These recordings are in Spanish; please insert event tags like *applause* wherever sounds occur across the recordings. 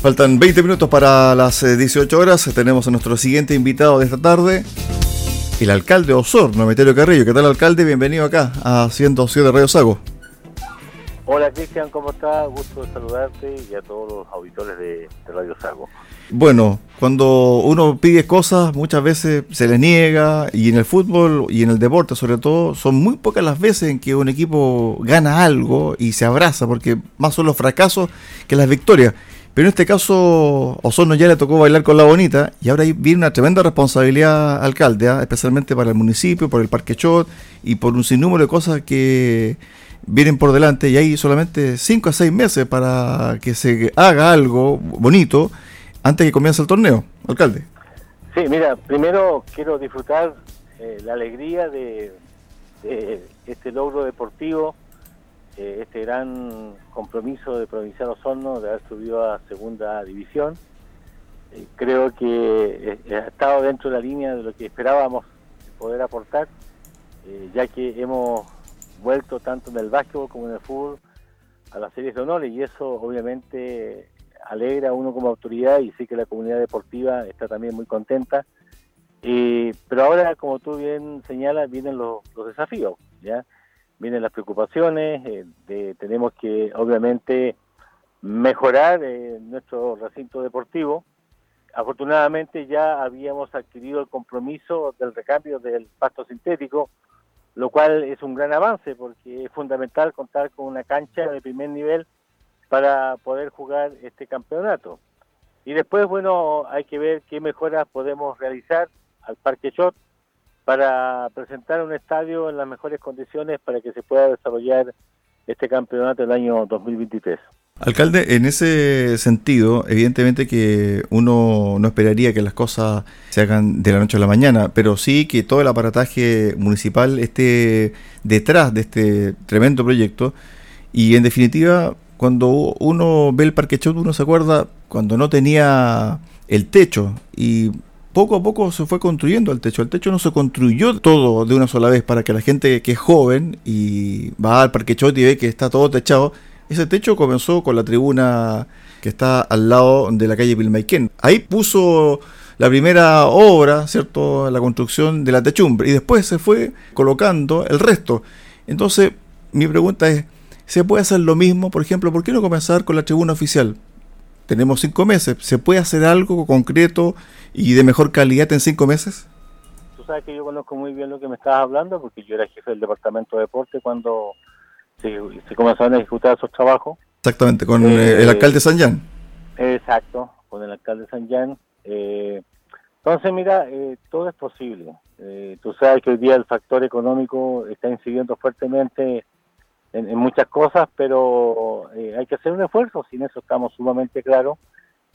Faltan 20 minutos para las 18 eh, horas. Tenemos a nuestro siguiente invitado de esta tarde, el alcalde Osorno, Meterio Carrillo. ¿Qué tal, alcalde? Bienvenido acá a 107 de Radio Sago. Hola, Cristian, ¿cómo estás? Gusto de saludarte y a todos los auditores de, Radio Sago. Bueno, cuando uno pide cosas, muchas veces se le niega, y en el fútbol y en el deporte, sobre todo, son muy pocas las veces en que un equipo gana algo y se abraza, porque más son los fracasos que las victorias. Pero en este caso, Osorno ya le tocó bailar con la bonita y ahora viene una tremenda responsabilidad alcalde, ¿ah? especialmente para el municipio, por el Parque Chot y por un sinnúmero de cosas que vienen por delante y hay solamente 5 a 6 meses para que se haga algo bonito antes que comience el torneo, alcalde. Sí, mira, primero quiero disfrutar eh, la alegría de este logro deportivo eh, este gran compromiso de Provincial Osorno de haber subido a segunda división. Eh, creo que eh, ha estado dentro de la línea de lo que esperábamos poder aportar, ya que hemos vuelto tanto en el básquetbol como en el fútbol a las series de honores y eso obviamente alegra a uno como autoridad y sí que la comunidad deportiva está también muy contenta. pero ahora, como tú bien señalas, vienen los, los desafíos, ¿ya? Vienen las preocupaciones, eh, tenemos que obviamente mejorar eh, nuestro recinto deportivo. Afortunadamente ya habíamos adquirido el compromiso del recambio del pasto sintético, lo cual es un gran avance porque es fundamental contar con una cancha de primer nivel para poder jugar este campeonato. Y después, bueno, hay que ver qué mejoras podemos realizar al Parque Shot, para presentar un estadio en las mejores condiciones para que se pueda desarrollar este campeonato el año 2023. Alcalde, en ese sentido, evidentemente que uno no esperaría que las cosas se hagan de la noche a la mañana, pero sí que todo el aparataje municipal esté detrás de este tremendo proyecto. Y en definitiva, cuando uno ve el Parque Chot, uno se acuerda cuando no tenía el techo y poco a poco se fue construyendo el techo. El techo no se construyó todo de una sola vez para que la gente que es joven y va al Parque Chot y ve que está todo techado. Ese techo comenzó con la tribuna que está al lado de la calle Pilmaiquén. Ahí puso la primera obra, ¿cierto? La construcción de la techumbre y después se fue colocando el resto. Entonces, mi pregunta es, ¿se puede hacer lo mismo? Por ejemplo, ¿por qué no comenzar con la tribuna oficial? Tenemos cinco meses. ¿Se puede hacer algo concreto y de mejor calidad en cinco meses? Tú sabes que yo conozco muy bien lo que me estabas hablando, porque yo era jefe del departamento de deporte cuando se, comenzaron a ejecutar esos trabajos. Exactamente, con eh, el alcalde San Jan. Exacto, con el alcalde San Jan. Eh, entonces, mira, eh, todo es posible. tú sabes que hoy día el factor económico está incidiendo fuertemente en, muchas cosas, pero eh, hay que hacer un esfuerzo, sin eso estamos sumamente claros.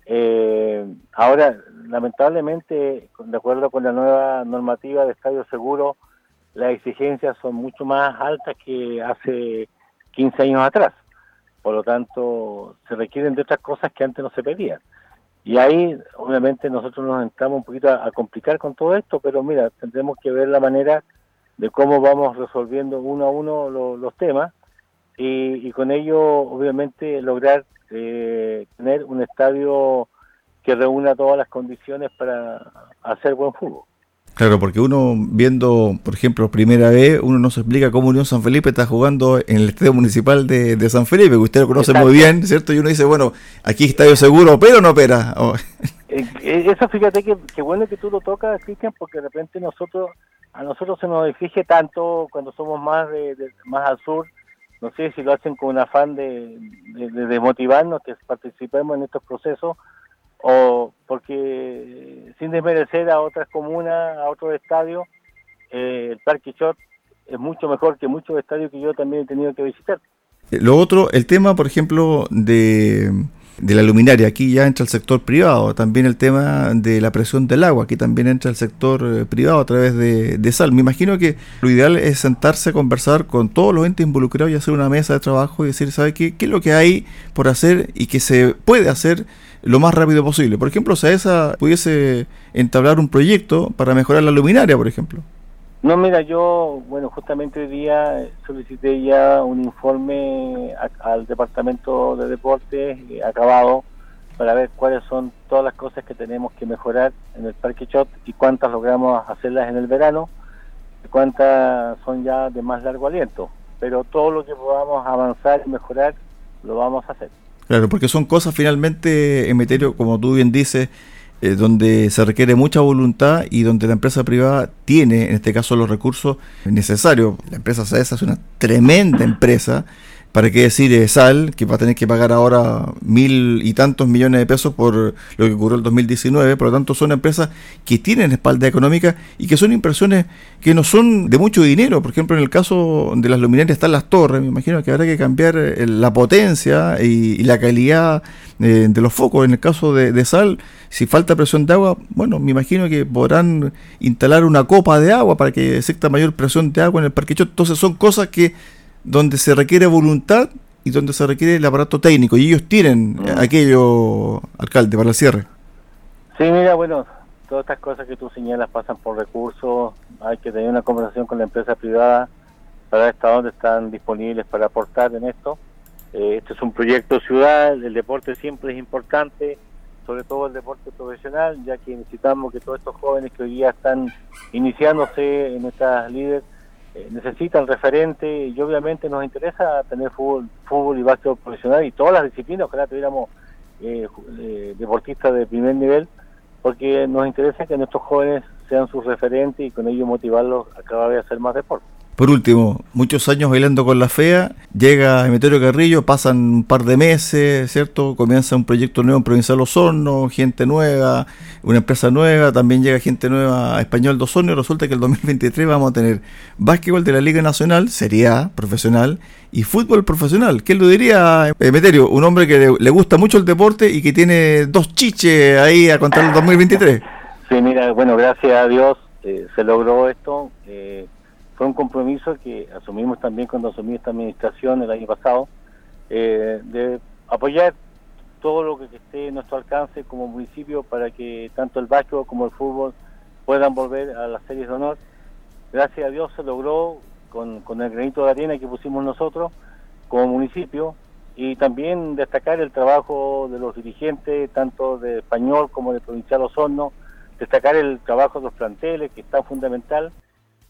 Eh, ahora, lamentablemente, de acuerdo con la nueva normativa de estadio seguro, las exigencias son mucho más altas que hace 15 años atrás. Por lo tanto, se requieren de otras cosas que antes no se pedían. Y ahí, obviamente, nosotros nos entramos un poquito a, complicar con todo esto, pero mira, tendremos que ver la manera de cómo vamos resolviendo uno a uno los temas y, con ello obviamente lograr eh, tener un estadio que reúna todas las condiciones para hacer buen fútbol. Claro, porque uno viendo, por ejemplo, primera vez, uno no se explica cómo Unión San Felipe está jugando en el estadio municipal de, San Felipe, que usted lo conoce muy bien, ¿cierto? Y uno dice, bueno, aquí estadio seguro, pero no opera. Oh. *laughs* Eso fíjate que, bueno que tú lo tocas, Cristian, porque de repente nosotros, a nosotros se nos exige tanto cuando somos más, de, más al sur, no sé si lo hacen con un afán de, de, motivarnos que participemos en estos procesos o porque sin desmerecer a otras comunas, a otros estadios, eh, el Parque Shot es mucho mejor que muchos estadios que yo también he tenido que visitar. Lo otro, el tema, por ejemplo, de de la luminaria. Aquí ya entra el sector privado, también el tema de la presión del agua, aquí también entra el sector eh, privado a través de, sal. Me imagino que lo ideal es sentarse a conversar con todos los entes involucrados y hacer una mesa de trabajo y decir, ¿sabe qué, qué es lo que hay por hacer y que se puede hacer lo más rápido posible? Por ejemplo, si pudiese entablar un proyecto para mejorar la luminaria, por ejemplo. No, mira, yo, bueno, justamente hoy día solicité ya un informe al Departamento de Deportes eh, acabado para ver cuáles son todas las cosas que tenemos que mejorar en el Parque Chot y cuántas logramos hacerlas en el verano y cuántas son ya de más largo aliento. Pero todo lo que podamos avanzar y mejorar, lo vamos a hacer. Claro, porque son cosas finalmente, Emeterio, como tú bien dices, eh, donde se requiere mucha voluntad y donde la empresa privada tiene, en este caso, los recursos necesarios. La empresa SAESA es una tremenda empresa ¿Para qué decir eh, Sal, que va a tener que pagar ahora mil y tantos millones de pesos por lo que ocurrió el 2019? Por lo tanto, son empresas que tienen espalda económica y que son impresiones que no son de mucho dinero. Por ejemplo, en el caso de las luminarias están las torres. Me imagino que habrá que cambiar eh, la potencia y, la calidad eh, de los focos. En el caso de, de, Sal, si falta presión de agua, bueno, me imagino que podrán instalar una copa de agua para que exista mayor presión de agua en el parque. Entonces, son cosas que donde se requiere voluntad y donde se requiere el aparato técnico. Y ellos tienen mm. aquello, alcalde, para el cierre. Sí, mira, bueno, todas estas cosas que tú señalas pasan por recursos. Hay que tener una conversación con la empresa privada para ver hasta dónde están disponibles para aportar en esto. Eh, este es un proyecto ciudad, el deporte siempre es importante, sobre todo el deporte profesional, ya que necesitamos que todos estos jóvenes que hoy día están iniciándose en estas líderes eh, necesitan referente y obviamente nos interesa tener fútbol, fútbol y básquetbol profesional y todas las disciplinas, ojalá tuviéramos eh, eh, deportistas de primer nivel, porque nos interesa que nuestros jóvenes sean sus referentes y con ello motivarlos a cada vez hacer más deporte. Por último, muchos años bailando con la fea, llega Emeterio Carrillo, pasan un par de meses, ¿cierto? Comienza un proyecto nuevo en Provincial Osorno, gente nueva, una empresa nueva, también llega gente nueva a Español de Osorno y resulta que el 2023 vamos a tener básquetbol de la Liga Nacional, sería profesional, y fútbol profesional. ¿Qué lo diría Emeterio? Un hombre que le, gusta mucho el deporte y que tiene dos chiches ahí a contar el 2023. Sí, mira, bueno, gracias a Dios eh, se logró esto. Eh, fue un compromiso que asumimos también cuando asumí esta administración el año pasado, eh, de apoyar todo lo que esté en nuestro alcance como municipio para que tanto el básquetbol como el fútbol puedan volver a las series de honor. Gracias a Dios se logró con, con el granito de arena que pusimos nosotros como municipio y también destacar el trabajo de los dirigentes, tanto de español como de provincial Osorno, destacar el trabajo de los planteles, que está fundamental,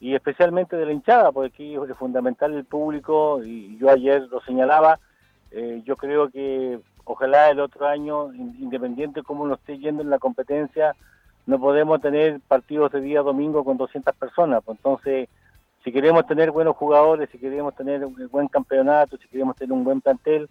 y especialmente de la hinchada, porque aquí es fundamental el público, y yo ayer lo señalaba, eh, yo creo que ojalá el otro año, independiente de cómo nos esté yendo en la competencia, no podemos tener partidos de día domingo con 200 personas, pues entonces si queremos tener buenos jugadores, si queremos tener un buen campeonato, si queremos tener un buen plantel,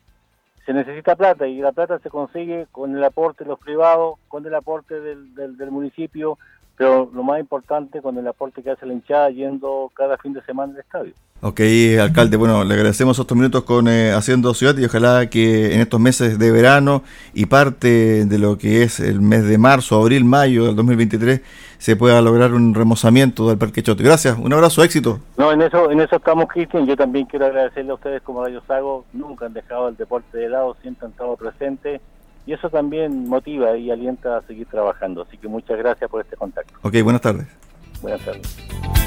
se necesita plata y la plata se consigue con el aporte de los privados, con el aporte del municipio, pero lo más importante con el aporte que hace la hinchada yendo cada fin de semana al estadio. Ok, alcalde, bueno, le agradecemos estos minutos con eh, Haciendo Ciudad y ojalá que en estos meses de verano y parte de lo que es el mes de marzo, abril, mayo del 2023 se pueda lograr un remozamiento del Parque Chote. Gracias, un abrazo, éxito. No, en eso en eso estamos, Cristian. Yo también quiero agradecerle a ustedes como Radio Sago. Nunca han dejado el deporte de lado, siempre han estado presentes y eso también motiva y alienta a seguir trabajando. Así que muchas gracias por este contacto. Ok, buenas tardes. Buenas tardes.